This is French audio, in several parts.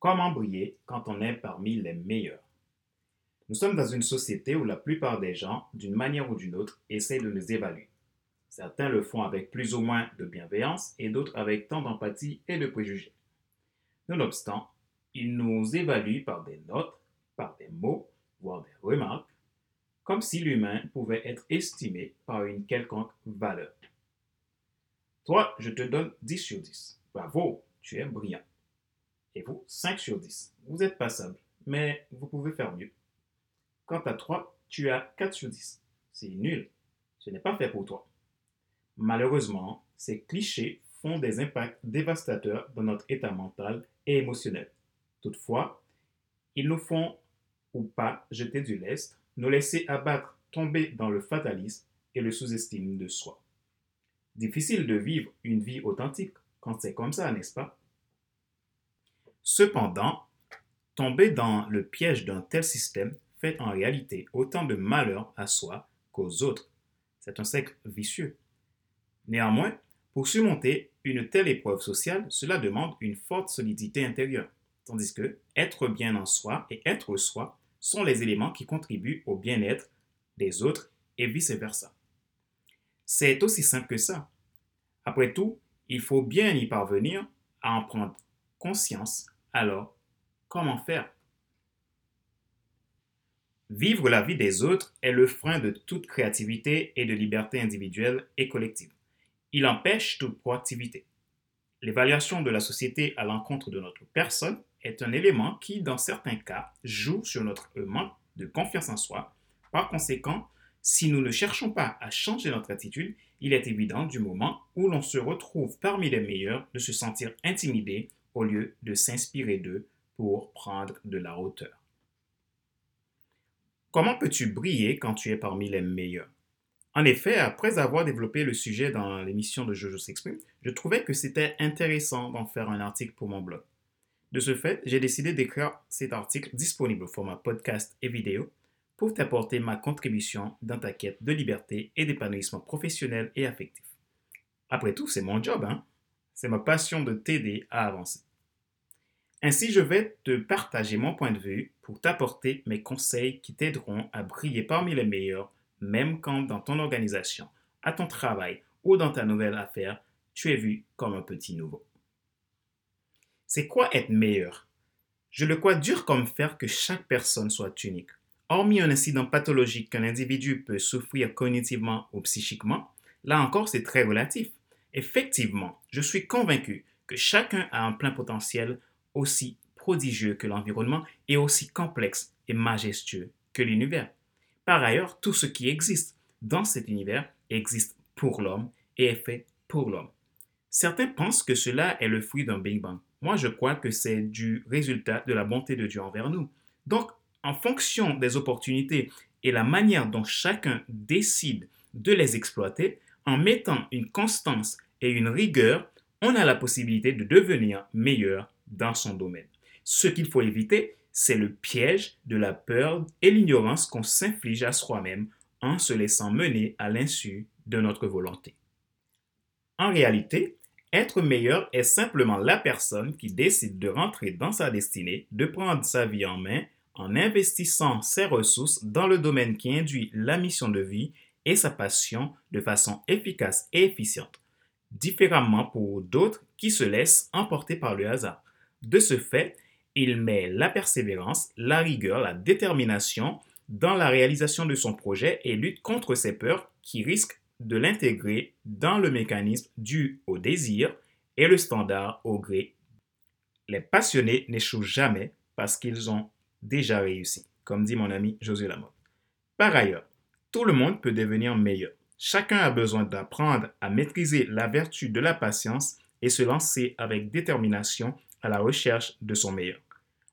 Comment briller quand on est parmi les meilleurs? Nous sommes dans une société où la plupart des gens, d'une manière ou d'une autre, essaient de nous évaluer. Certains le font avec plus ou moins de bienveillance et d'autres avec tant d'empathie et de préjugés. Nonobstant, ils nous évaluent par des notes, par des mots, voire des remarques, comme si l'humain pouvait être estimé par une quelconque valeur. Toi, je te donne 10 sur 10. Bravo, tu es brillant. Et vous, 5 sur 10. Vous êtes passable, mais vous pouvez faire mieux. Quant à toi, tu as 4 sur 10. C'est nul. Ce n'est pas fait pour toi. Malheureusement, ces clichés font des impacts dévastateurs dans notre état mental et émotionnel. Toutefois, ils nous font ou pas jeter du lest, nous laisser abattre, tomber dans le fatalisme et le sous-estime de soi. Difficile de vivre une vie authentique quand c'est comme ça, n'est-ce pas? Cependant, tomber dans le piège d'un tel système fait en réalité autant de malheur à soi qu'aux autres. C'est un cercle vicieux. Néanmoins, pour surmonter une telle épreuve sociale, cela demande une forte solidité intérieure, tandis que être bien en soi et être soi sont les éléments qui contribuent au bien-être des autres et vice-versa. C'est aussi simple que ça. Après tout, il faut bien y parvenir à en prendre conscience. Alors, comment faire? Vivre la vie des autres est le frein de toute créativité et de liberté individuelle et collective. Il empêche toute proactivité. L'évaluation de la société à l'encontre de notre personne est un élément qui, dans certains cas, joue sur notre manque de confiance en soi. Par conséquent, si nous ne cherchons pas à changer notre attitude, il est évident du moment où l'on se retrouve parmi les meilleurs de se sentir intimidé au lieu de s'inspirer d'eux pour prendre de la hauteur. Comment peux-tu briller quand tu es parmi les meilleurs? En effet, après avoir développé le sujet dans l'émission de Jojo s'exprime, je trouvais que c'était intéressant d'en faire un article pour mon blog. De ce fait, j'ai décidé d'écrire cet article disponible au format podcast et vidéo pour t'apporter ma contribution dans ta quête de liberté et d'épanouissement professionnel et affectif. Après tout, c'est mon job, hein? C'est ma passion de t'aider à avancer. Ainsi, je vais te partager mon point de vue pour t'apporter mes conseils qui t'aideront à briller parmi les meilleurs, même quand dans ton organisation, à ton travail ou dans ta nouvelle affaire, tu es vu comme un petit nouveau. C'est quoi être meilleur? Je le crois dur comme fer que chaque personne soit unique. Hormis un incident pathologique qu'un individu peut souffrir cognitivement ou psychiquement, là encore c'est très relatif. Effectivement, je suis convaincu que chacun a un plein potentiel aussi prodigieux que l'environnement et aussi complexe et majestueux que l'univers. Par ailleurs, tout ce qui existe dans cet univers existe pour l'homme et est fait pour l'homme. Certains pensent que cela est le fruit d'un Big Bang. Moi, je crois que c'est du résultat de la bonté de Dieu envers nous. Donc, en fonction des opportunités et la manière dont chacun décide de les exploiter, en mettant une constance et une rigueur, on a la possibilité de devenir meilleur dans son domaine. Ce qu'il faut éviter, c'est le piège de la peur et l'ignorance qu'on s'inflige à soi-même en se laissant mener à l'insu de notre volonté. En réalité, être meilleur est simplement la personne qui décide de rentrer dans sa destinée, de prendre sa vie en main en investissant ses ressources dans le domaine qui induit la mission de vie et sa passion de façon efficace et efficiente, différemment pour d'autres qui se laissent emporter par le hasard. De ce fait, il met la persévérance, la rigueur, la détermination dans la réalisation de son projet et lutte contre ses peurs qui risquent de l'intégrer dans le mécanisme dû au désir et le standard au gré. Les passionnés n'échouent jamais parce qu'ils ont déjà réussi, comme dit mon ami Josué Lamotte. Par ailleurs, tout le monde peut devenir meilleur. Chacun a besoin d'apprendre à maîtriser la vertu de la patience et se lancer avec détermination à la recherche de son meilleur.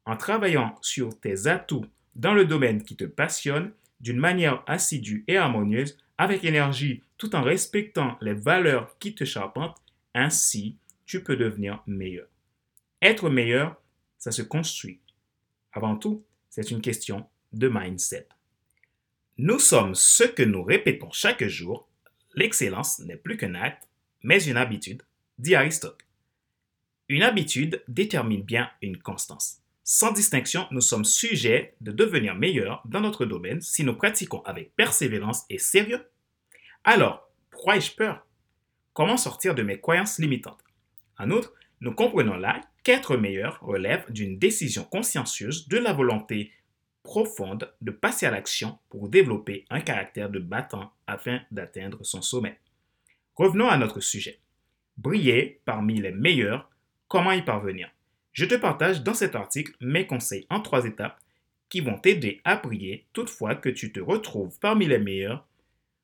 En travaillant sur tes atouts dans le domaine qui te passionne d'une manière assidue et harmonieuse, avec énergie tout en respectant les valeurs qui te charpentent, ainsi tu peux devenir meilleur. Être meilleur, ça se construit. Avant tout, c'est une question de mindset. Nous sommes ce que nous répétons chaque jour. L'excellence n'est plus qu'un acte, mais une habitude, dit Aristote. Une habitude détermine bien une constance. Sans distinction, nous sommes sujets de devenir meilleurs dans notre domaine si nous pratiquons avec persévérance et sérieux. Alors, pourquoi ai-je peur? Comment sortir de mes croyances limitantes? En outre, nous comprenons là qu'être meilleur relève d'une décision consciencieuse de la volonté profonde de passer à l'action pour développer un caractère de battant afin d'atteindre son sommet. Revenons à notre sujet. Briller parmi les meilleurs, comment y parvenir? Je te partage dans cet article mes conseils en trois étapes qui vont t'aider à briller toutefois que tu te retrouves parmi les meilleurs.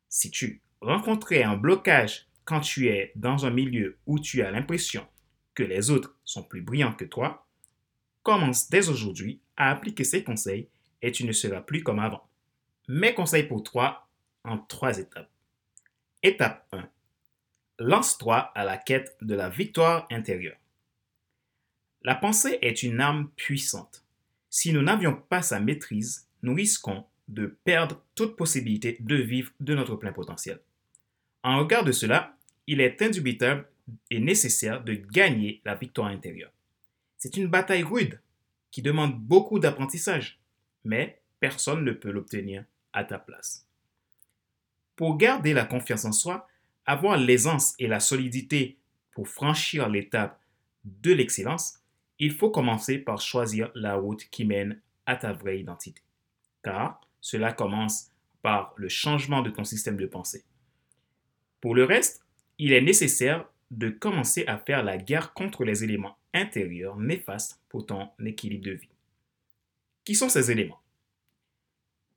Si tu rencontrais un blocage quand tu es dans un milieu où tu as l'impression que les autres sont plus brillants que toi, commence dès aujourd'hui à appliquer ces conseils et tu ne seras plus comme avant. Mes conseils pour toi en trois étapes. Étape 1. Lance-toi à la quête de la victoire intérieure. La pensée est une arme puissante. Si nous n'avions pas sa maîtrise, nous risquons de perdre toute possibilité de vivre de notre plein potentiel. En regard de cela, il est indubitable et nécessaire de gagner la victoire intérieure. C'est une bataille rude qui demande beaucoup d'apprentissage mais personne ne peut l'obtenir à ta place. Pour garder la confiance en soi, avoir l'aisance et la solidité pour franchir l'étape de l'excellence, il faut commencer par choisir la route qui mène à ta vraie identité. Car cela commence par le changement de ton système de pensée. Pour le reste, il est nécessaire de commencer à faire la guerre contre les éléments intérieurs néfastes pour ton équilibre de vie. Qui sont ces éléments?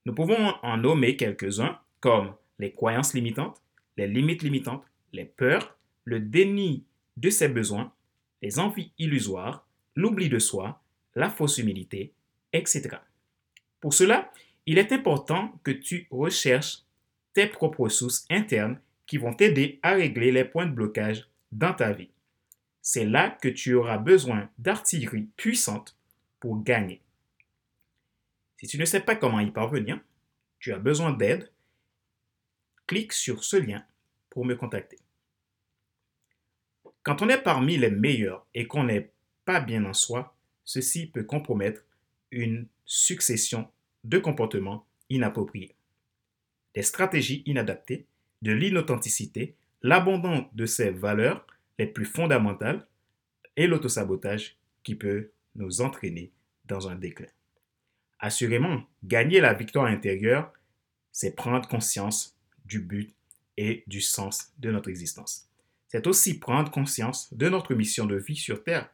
Nous pouvons en nommer quelques-uns comme les croyances limitantes, les limites limitantes, les peurs, le déni de ses besoins, les envies illusoires, l'oubli de soi, la fausse humilité, etc. Pour cela, il est important que tu recherches tes propres ressources internes qui vont t'aider à régler les points de blocage dans ta vie. C'est là que tu auras besoin d'artillerie puissante pour gagner. Si tu ne sais pas comment y parvenir, tu as besoin d'aide, clique sur ce lien pour me contacter. Quand on est parmi les meilleurs et qu'on n'est pas bien en soi, ceci peut compromettre une succession de comportements inappropriés. Des stratégies inadaptées, de l'inauthenticité, l'abandon de ses valeurs les plus fondamentales et l'autosabotage qui peut nous entraîner dans un déclin. Assurément, gagner la victoire intérieure, c'est prendre conscience du but et du sens de notre existence. C'est aussi prendre conscience de notre mission de vie sur Terre.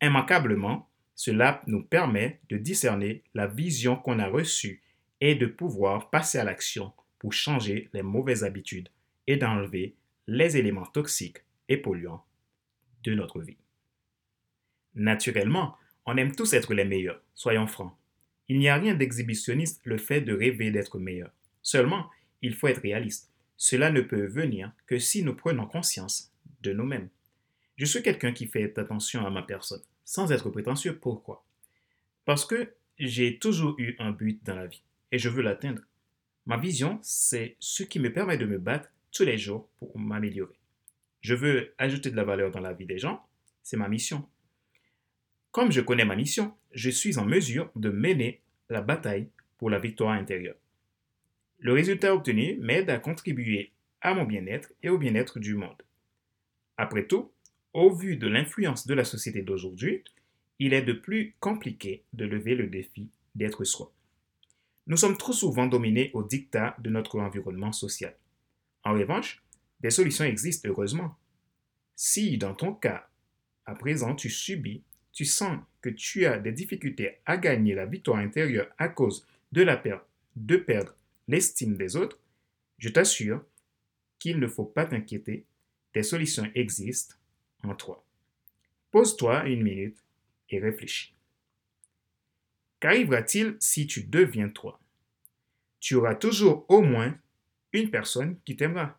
Immanquablement, cela nous permet de discerner la vision qu'on a reçue et de pouvoir passer à l'action pour changer les mauvaises habitudes et d'enlever les éléments toxiques et polluants de notre vie. Naturellement, on aime tous être les meilleurs, soyons francs. Il n'y a rien d'exhibitionniste le fait de rêver d'être meilleur. Seulement, il faut être réaliste. Cela ne peut venir que si nous prenons conscience de nous-mêmes. Je suis quelqu'un qui fait attention à ma personne, sans être prétentieux. Pourquoi? Parce que j'ai toujours eu un but dans la vie et je veux l'atteindre. Ma vision, c'est ce qui me permet de me battre tous les jours pour m'améliorer. Je veux ajouter de la valeur dans la vie des gens, c'est ma mission. Comme je connais ma mission, je suis en mesure de mener la bataille pour la victoire intérieure. Le résultat obtenu m'aide à contribuer à mon bien-être et au bien-être du monde. Après tout, au vu de l'influence de la société d'aujourd'hui, il est de plus compliqué de lever le défi d'être soi. Nous sommes trop souvent dominés au dictat de notre environnement social. En revanche, des solutions existent heureusement. Si, dans ton cas, à présent, tu subis tu sens que tu as des difficultés à gagner la victoire intérieure à cause de la perte, de perdre l'estime des autres, je t'assure qu'il ne faut pas t'inquiéter, des solutions existent en toi. Pose-toi une minute et réfléchis. Qu'arrivera-t-il si tu deviens toi? Tu auras toujours au moins une personne qui t'aimera.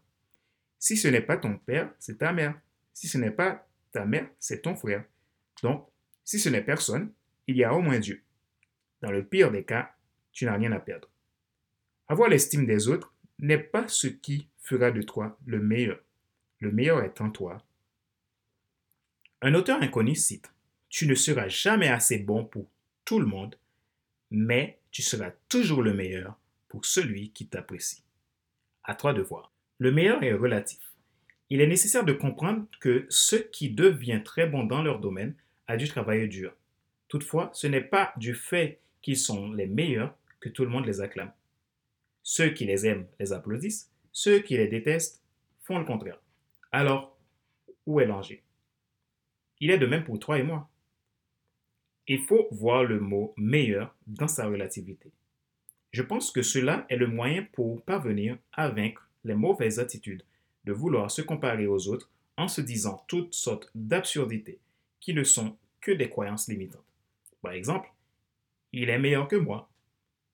Si ce n'est pas ton père, c'est ta mère. Si ce n'est pas ta mère, c'est ton frère. Donc, si ce n'est personne, il y a au moins Dieu. Dans le pire des cas, tu n'as rien à perdre. Avoir l'estime des autres n'est pas ce qui fera de toi le meilleur. Le meilleur est en toi. Un auteur inconnu cite Tu ne seras jamais assez bon pour tout le monde, mais tu seras toujours le meilleur pour celui qui t'apprécie. À toi de voir. Le meilleur est relatif. Il est nécessaire de comprendre que ceux qui deviennent très bons dans leur domaine a dû travailler dur. Toutefois, ce n'est pas du fait qu'ils sont les meilleurs que tout le monde les acclame. Ceux qui les aiment les applaudissent, ceux qui les détestent font le contraire. Alors, où est l'enjeu? Il est de même pour toi et moi. Il faut voir le mot meilleur dans sa relativité. Je pense que cela est le moyen pour parvenir à vaincre les mauvaises attitudes de vouloir se comparer aux autres en se disant toutes sortes d'absurdités qui ne sont que des croyances limitantes. Par exemple, il est meilleur que moi,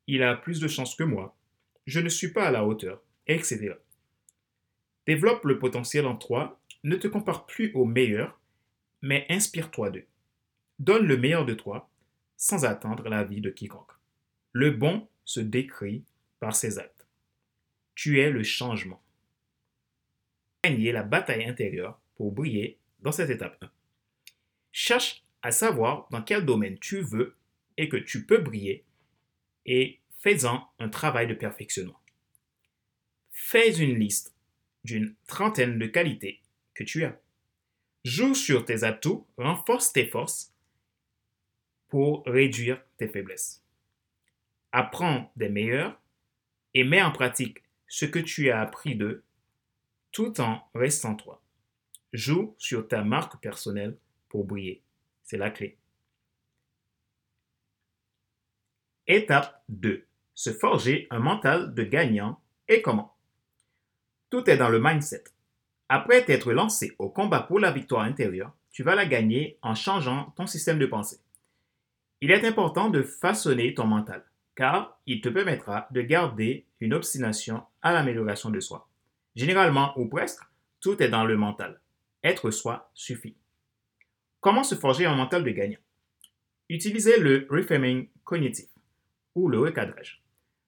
il a plus de chance que moi, je ne suis pas à la hauteur, etc. Développe le potentiel en toi, ne te compare plus aux meilleurs, mais inspire-toi d'eux. Donne le meilleur de toi sans attendre la vie de quiconque. Le bon se décrit par ses actes. Tu es le changement. Gagner la bataille intérieure pour briller dans cette étape 1. Cherche à savoir dans quel domaine tu veux et que tu peux briller et fais-en un travail de perfectionnement. Fais une liste d'une trentaine de qualités que tu as. Joue sur tes atouts, renforce tes forces pour réduire tes faiblesses. Apprends des meilleurs et mets en pratique ce que tu as appris d'eux tout en restant toi. Joue sur ta marque personnelle pour. C'est la clé. Étape 2. Se forger un mental de gagnant et comment? Tout est dans le mindset. Après t'être lancé au combat pour la victoire intérieure, tu vas la gagner en changeant ton système de pensée. Il est important de façonner ton mental, car il te permettra de garder une obstination à l'amélioration de soi. Généralement, ou presque, tout est dans le mental. Être soi suffit. Comment se forger un mental de gagnant? Utilisez le reframing cognitif ou le recadrage.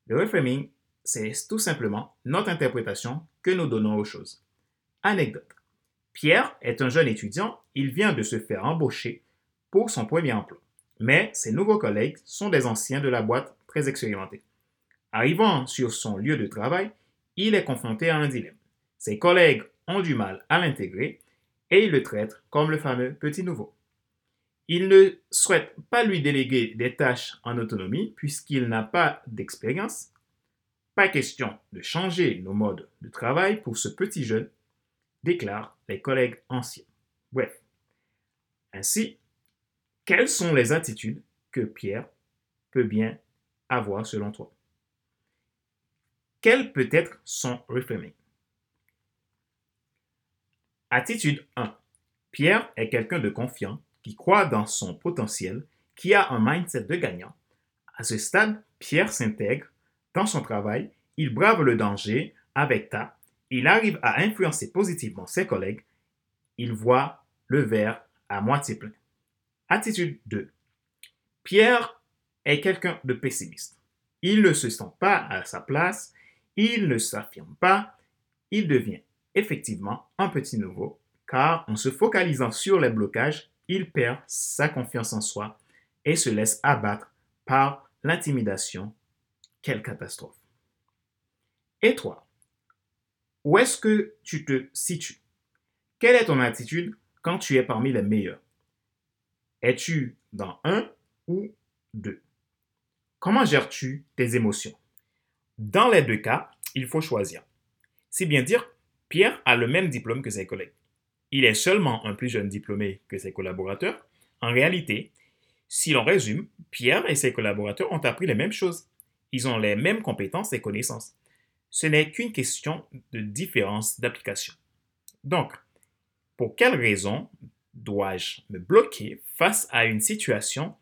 Le reframing, c'est tout simplement notre interprétation que nous donnons aux choses. Anecdote. Pierre est un jeune étudiant, il vient de se faire embaucher pour son premier emploi. Mais ses nouveaux collègues sont des anciens de la boîte très expérimentés. Arrivant sur son lieu de travail, il est confronté à un dilemme. Ses collègues ont du mal à l'intégrer et ils le traitent comme le fameux petit nouveau. Il ne souhaite pas lui déléguer des tâches en autonomie puisqu'il n'a pas d'expérience. Pas question de changer nos modes de travail pour ce petit jeune, déclarent les collègues anciens. Bref. Ainsi, quelles sont les attitudes que Pierre peut bien avoir selon toi? Quel peut être son reframing Attitude 1. Pierre est quelqu'un de confiant qui croit dans son potentiel, qui a un mindset de gagnant. À ce stade, Pierre s'intègre dans son travail, il brave le danger avec ta, il arrive à influencer positivement ses collègues, il voit le verre à moitié plein. Attitude 2. Pierre est quelqu'un de pessimiste. Il ne se sent pas à sa place, il ne s'affirme pas, il devient effectivement un petit nouveau, car en se focalisant sur les blocages, il perd sa confiance en soi et se laisse abattre par l'intimidation. Quelle catastrophe. Et toi, où est-ce que tu te situes? Quelle est ton attitude quand tu es parmi les meilleurs? Es-tu dans un ou deux? Comment gères-tu tes émotions? Dans les deux cas, il faut choisir. C'est bien dire, Pierre a le même diplôme que ses collègues il est seulement un plus jeune diplômé que ses collaborateurs, en réalité, si l'on résume, Pierre et ses collaborateurs ont appris les mêmes choses. Ils ont les mêmes compétences et connaissances. Ce n'est qu'une question de différence d'application. Donc, pour quelle raison dois-je me bloquer face à une situation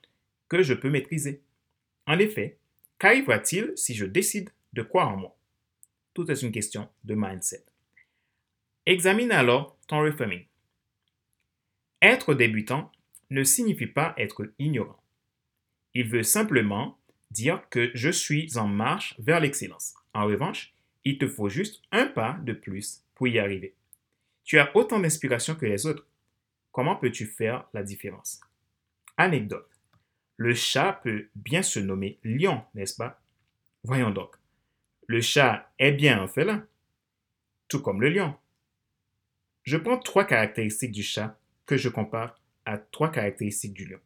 que je peux maîtriser? En effet, qu'arrivera-t-il si je décide de croire en moi? Tout est une question de mindset. Examine alors ton reframing. Être débutant ne signifie pas être ignorant. Il veut simplement dire que je suis en marche vers l'excellence. En revanche, il te faut juste un pas de plus pour y arriver. Tu as autant d'inspiration que les autres. comment peux-tu faire la différence? Anecdote. Le chat peut bien se nommer lion, n'est-ce pas? Voyons donc. Le chat est bien un félin, tout comme le lion. Je prends trois caractéristiques du chat que je compare à trois caractéristiques du lion.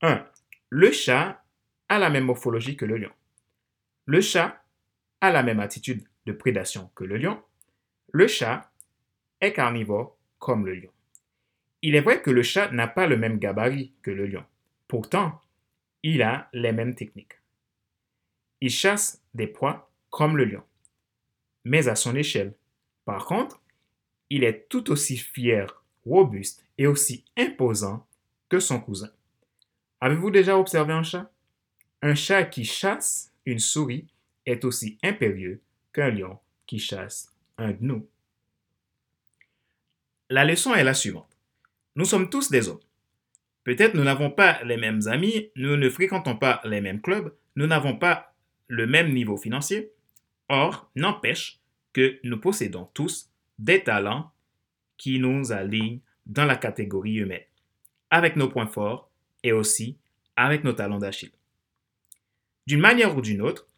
1. Le chat a la même morphologie que le lion. Le chat a la même attitude de prédation que le lion. Le chat est carnivore comme le lion. Il est vrai que le chat n'a pas le même gabarit que le lion. Pourtant, il a les mêmes techniques. Il chasse des proies comme le lion, mais à son échelle. Par contre, il est tout aussi fier, robuste et aussi imposant que son cousin. Avez-vous déjà observé un chat? Un chat qui chasse une souris est aussi impérieux qu'un lion qui chasse un gnou. La leçon est la suivante. Nous sommes tous des hommes. Peut-être nous n'avons pas les mêmes amis, nous ne fréquentons pas les mêmes clubs, nous n'avons pas le même niveau financier. Or, n'empêche que nous possédons tous des talents qui nous alignent dans la catégorie humaine, avec nos points forts et aussi avec nos talents d'Achille. D'une manière ou d'une autre,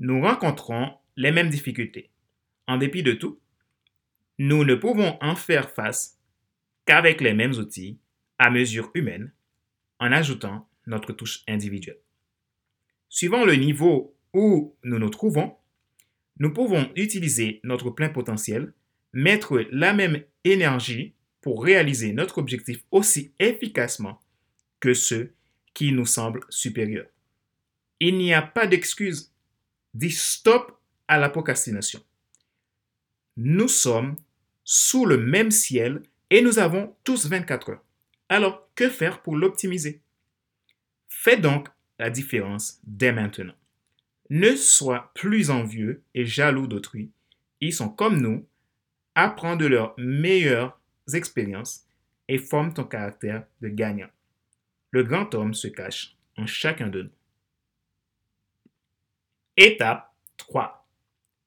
nous rencontrons les mêmes difficultés. En dépit de tout, nous ne pouvons en faire face qu'avec les mêmes outils à mesure humaine en ajoutant notre touche individuelle. Suivant le niveau où nous nous trouvons, nous pouvons utiliser notre plein potentiel, mettre la même énergie pour réaliser notre objectif aussi efficacement que ceux qui nous semblent supérieurs. Il n'y a pas d'excuse. Dis stop à la procrastination. Nous sommes sous le même ciel et nous avons tous 24 heures. Alors, que faire pour l'optimiser? Fais donc la différence dès maintenant. Ne sois plus envieux et jaloux d'autrui. Ils sont comme nous, apprends de leurs meilleures expériences et forme ton caractère de gagnant. Le grand homme se cache en chacun de nous. Étape 3.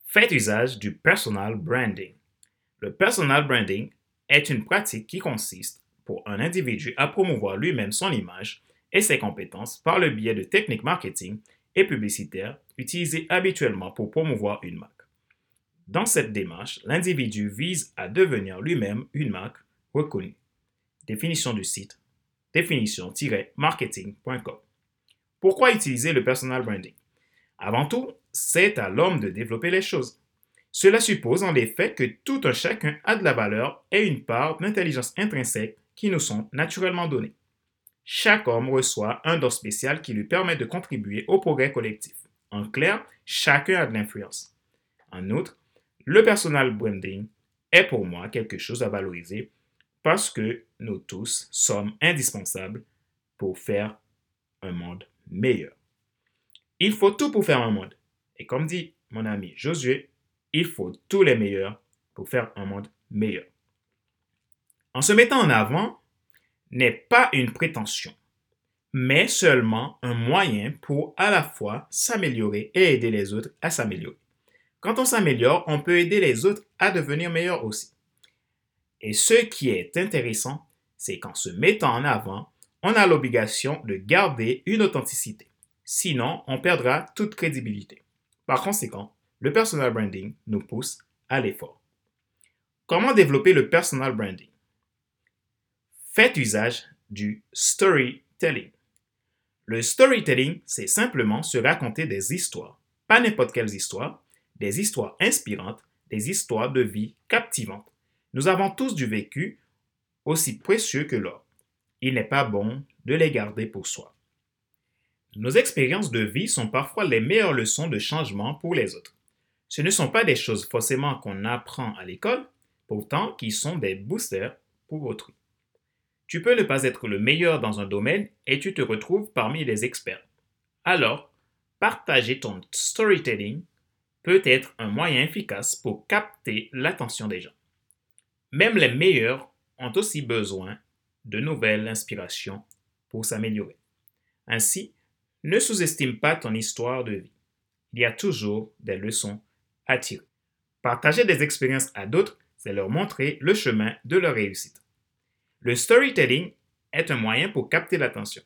Faites usage du personal branding. Le personal branding est une pratique qui consiste pour un individu à promouvoir lui-même son image et ses compétences par le biais de techniques marketing et publicitaires utilisées habituellement pour promouvoir une marque. Dans cette démarche, l'individu vise à devenir lui-même une marque reconnue. Définition du site définition-marketing.com. Pourquoi utiliser le personal branding? Avant tout, c'est à l'homme de développer les choses. Cela suppose en effet que tout un chacun a de la valeur et une part d'intelligence intrinsèque qui nous sont naturellement données. Chaque homme reçoit un don spécial qui lui permet de contribuer au progrès collectif. En clair, chacun a de l'influence. En outre, le personal branding est pour moi quelque chose à valoriser parce que nous tous sommes indispensables pour faire un monde meilleur. Il faut tout pour faire un monde. Et comme dit mon ami Josué, il faut tous les meilleurs pour faire un monde meilleur. En se mettant en avant n'est pas une prétention, mais seulement un moyen pour à la fois s'améliorer et aider les autres à s'améliorer. Quand on s'améliore, on peut aider les autres à devenir meilleurs aussi. Et ce qui est intéressant, c'est qu'en se mettant en avant, on a l'obligation de garder une authenticité. Sinon, on perdra toute crédibilité. Par conséquent, le personal branding nous pousse à l'effort. Comment développer le personal branding? Faites usage du storytelling. Le storytelling, c'est simplement se raconter des histoires, pas n'importe quelles histoires, des histoires inspirantes, des histoires de vie captivantes. Nous avons tous du vécu aussi précieux que l'or. Il n'est pas bon de les garder pour soi. Nos expériences de vie sont parfois les meilleures leçons de changement pour les autres. Ce ne sont pas des choses forcément qu'on apprend à l'école, pourtant qui sont des boosters pour autrui. Tu peux ne pas être le meilleur dans un domaine et tu te retrouves parmi les experts. Alors, partager ton storytelling peut être un moyen efficace pour capter l'attention des gens. Même les meilleurs ont aussi besoin de nouvelles inspirations pour s'améliorer. Ainsi, ne sous-estime pas ton histoire de vie. Il y a toujours des leçons à tirer. Partager des expériences à d'autres, c'est leur montrer le chemin de leur réussite. Le storytelling est un moyen pour capter l'attention.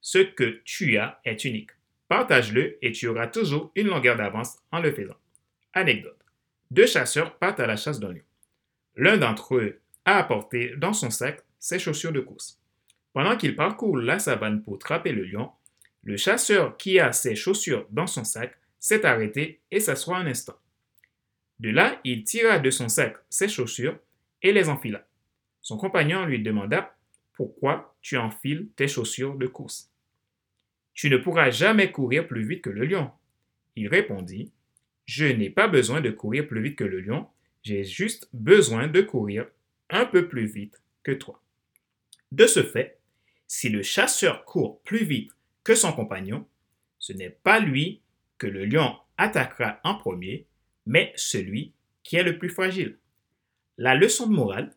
Ce que tu as est unique. Partage-le et tu auras toujours une longueur d'avance en le faisant. Anecdote. Deux chasseurs partent à la chasse d'un lion. L'un d'entre eux a apporté dans son sac ses chaussures de course. Pendant qu'il parcourt la savane pour trapper le lion, le chasseur qui a ses chaussures dans son sac s'est arrêté et s'assoit un instant. De là, il tira de son sac ses chaussures et les enfila. Son compagnon lui demanda Pourquoi tu enfiles tes chaussures de course? Tu ne pourras jamais courir plus vite que le lion. Il répondit Je n'ai pas besoin de courir plus vite que le lion, j'ai juste besoin de courir un peu plus vite que toi. De ce fait, si le chasseur court plus vite que son compagnon, ce n'est pas lui que le lion attaquera en premier, mais celui qui est le plus fragile. La leçon de morale,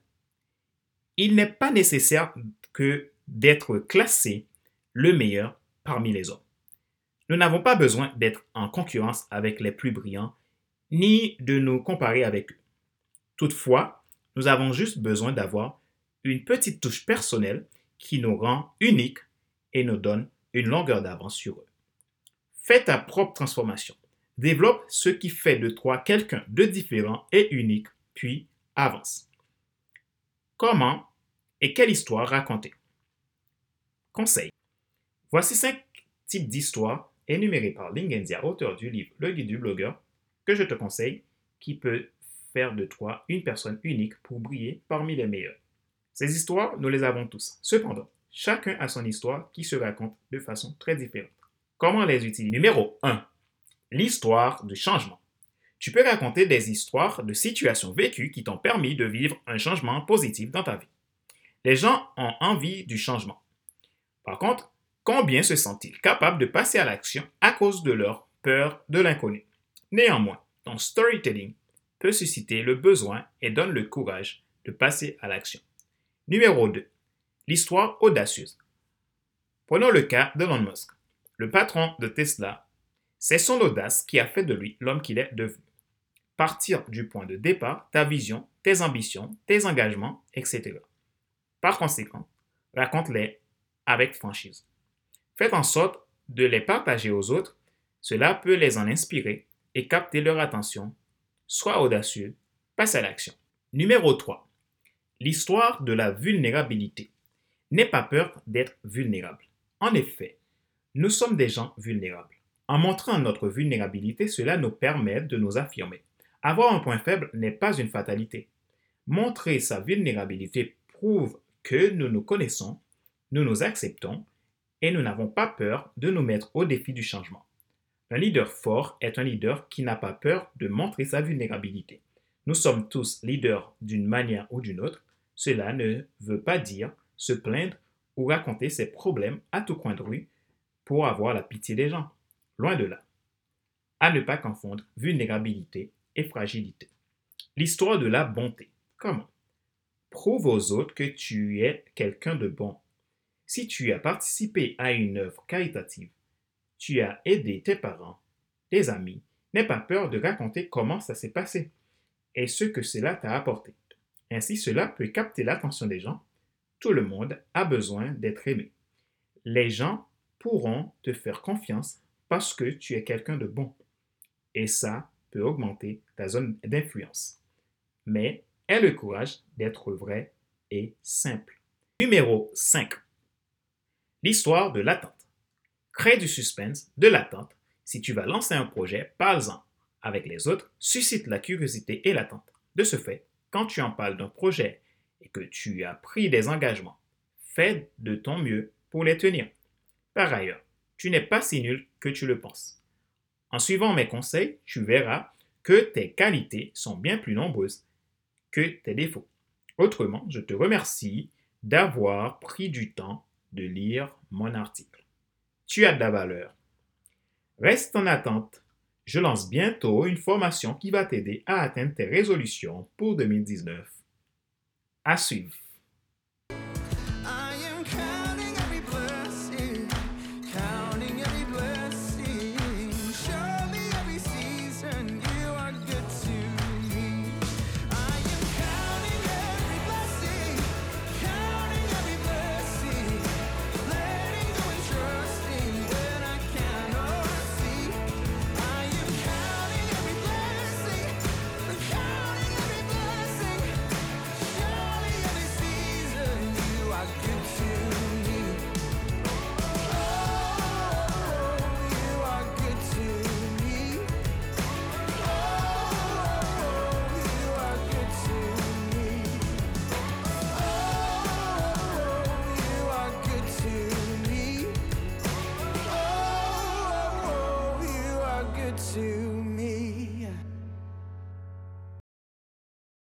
il n'est pas nécessaire que d'être classé le meilleur parmi les hommes. Nous n'avons pas besoin d'être en concurrence avec les plus brillants, ni de nous comparer avec eux. Toutefois, nous avons juste besoin d'avoir une petite touche personnelle qui nous rend uniques et nous donne une longueur d'avance sur eux. Fais ta propre transformation. Développe ce qui fait de toi quelqu'un de différent et unique, puis avance. Comment et quelle histoire raconter? Conseil. Voici cinq types d'histoires énumérées par Lingenzia, auteur du livre Le guide du blogueur, que je te conseille, qui peut faire de toi une personne unique pour briller parmi les meilleurs. Ces histoires, nous les avons tous. Cependant, chacun a son histoire qui se raconte de façon très différente. Comment les utiliser? Numéro 1. L'histoire de changement. Tu peux raconter des histoires de situations vécues qui t'ont permis de vivre un changement positif dans ta vie. Les gens ont envie du changement. Par contre, combien se sentent-ils capables de passer à l'action à cause de leur peur de l'inconnu? Néanmoins, ton storytelling peut susciter le besoin et donne le courage de passer à l'action. Numéro 2. L'histoire audacieuse. Prenons le cas d'Elon Musk. Le patron de Tesla, c'est son audace qui a fait de lui l'homme qu'il est devenu. Partir du point de départ, ta vision, tes ambitions, tes engagements, etc. Par conséquent, raconte-les avec franchise. Faites en sorte de les partager aux autres, cela peut les en inspirer et capter leur attention. Sois audacieux, passe à l'action. Numéro 3. L'histoire de la vulnérabilité. N'aie pas peur d'être vulnérable. En effet, nous sommes des gens vulnérables. En montrant notre vulnérabilité, cela nous permet de nous affirmer. Avoir un point faible n'est pas une fatalité. Montrer sa vulnérabilité prouve que nous nous connaissons, nous nous acceptons et nous n'avons pas peur de nous mettre au défi du changement. Un leader fort est un leader qui n'a pas peur de montrer sa vulnérabilité. Nous sommes tous leaders d'une manière ou d'une autre. Cela ne veut pas dire se plaindre ou raconter ses problèmes à tout coin de rue pour avoir la pitié des gens. Loin de là. À ne pas confondre vulnérabilité et fragilité. L'histoire de la bonté. Comment? Prouve aux autres que tu es quelqu'un de bon. Si tu as participé à une œuvre caritative, tu as aidé tes parents, tes amis, n'aie pas peur de raconter comment ça s'est passé et ce que cela t'a apporté. Ainsi, cela peut capter l'attention des gens. Tout le monde a besoin d'être aimé. Les gens pourront te faire confiance parce que tu es quelqu'un de bon. Et ça peut augmenter ta zone d'influence. Mais aie le courage d'être vrai et simple. Numéro 5. L'histoire de l'attente. Crée du suspense, de l'attente. Si tu vas lancer un projet, parle-en avec les autres, suscite la curiosité et l'attente. De ce fait, quand tu en parles d'un projet et que tu as pris des engagements, fais de ton mieux pour les tenir. Par ailleurs, tu n'es pas si nul que tu le penses. En suivant mes conseils, tu verras que tes qualités sont bien plus nombreuses que tes défauts. Autrement, je te remercie d'avoir pris du temps de lire mon article. Tu as de la valeur. Reste en attente. Je lance bientôt une formation qui va t'aider à atteindre tes résolutions pour 2019. À suivre.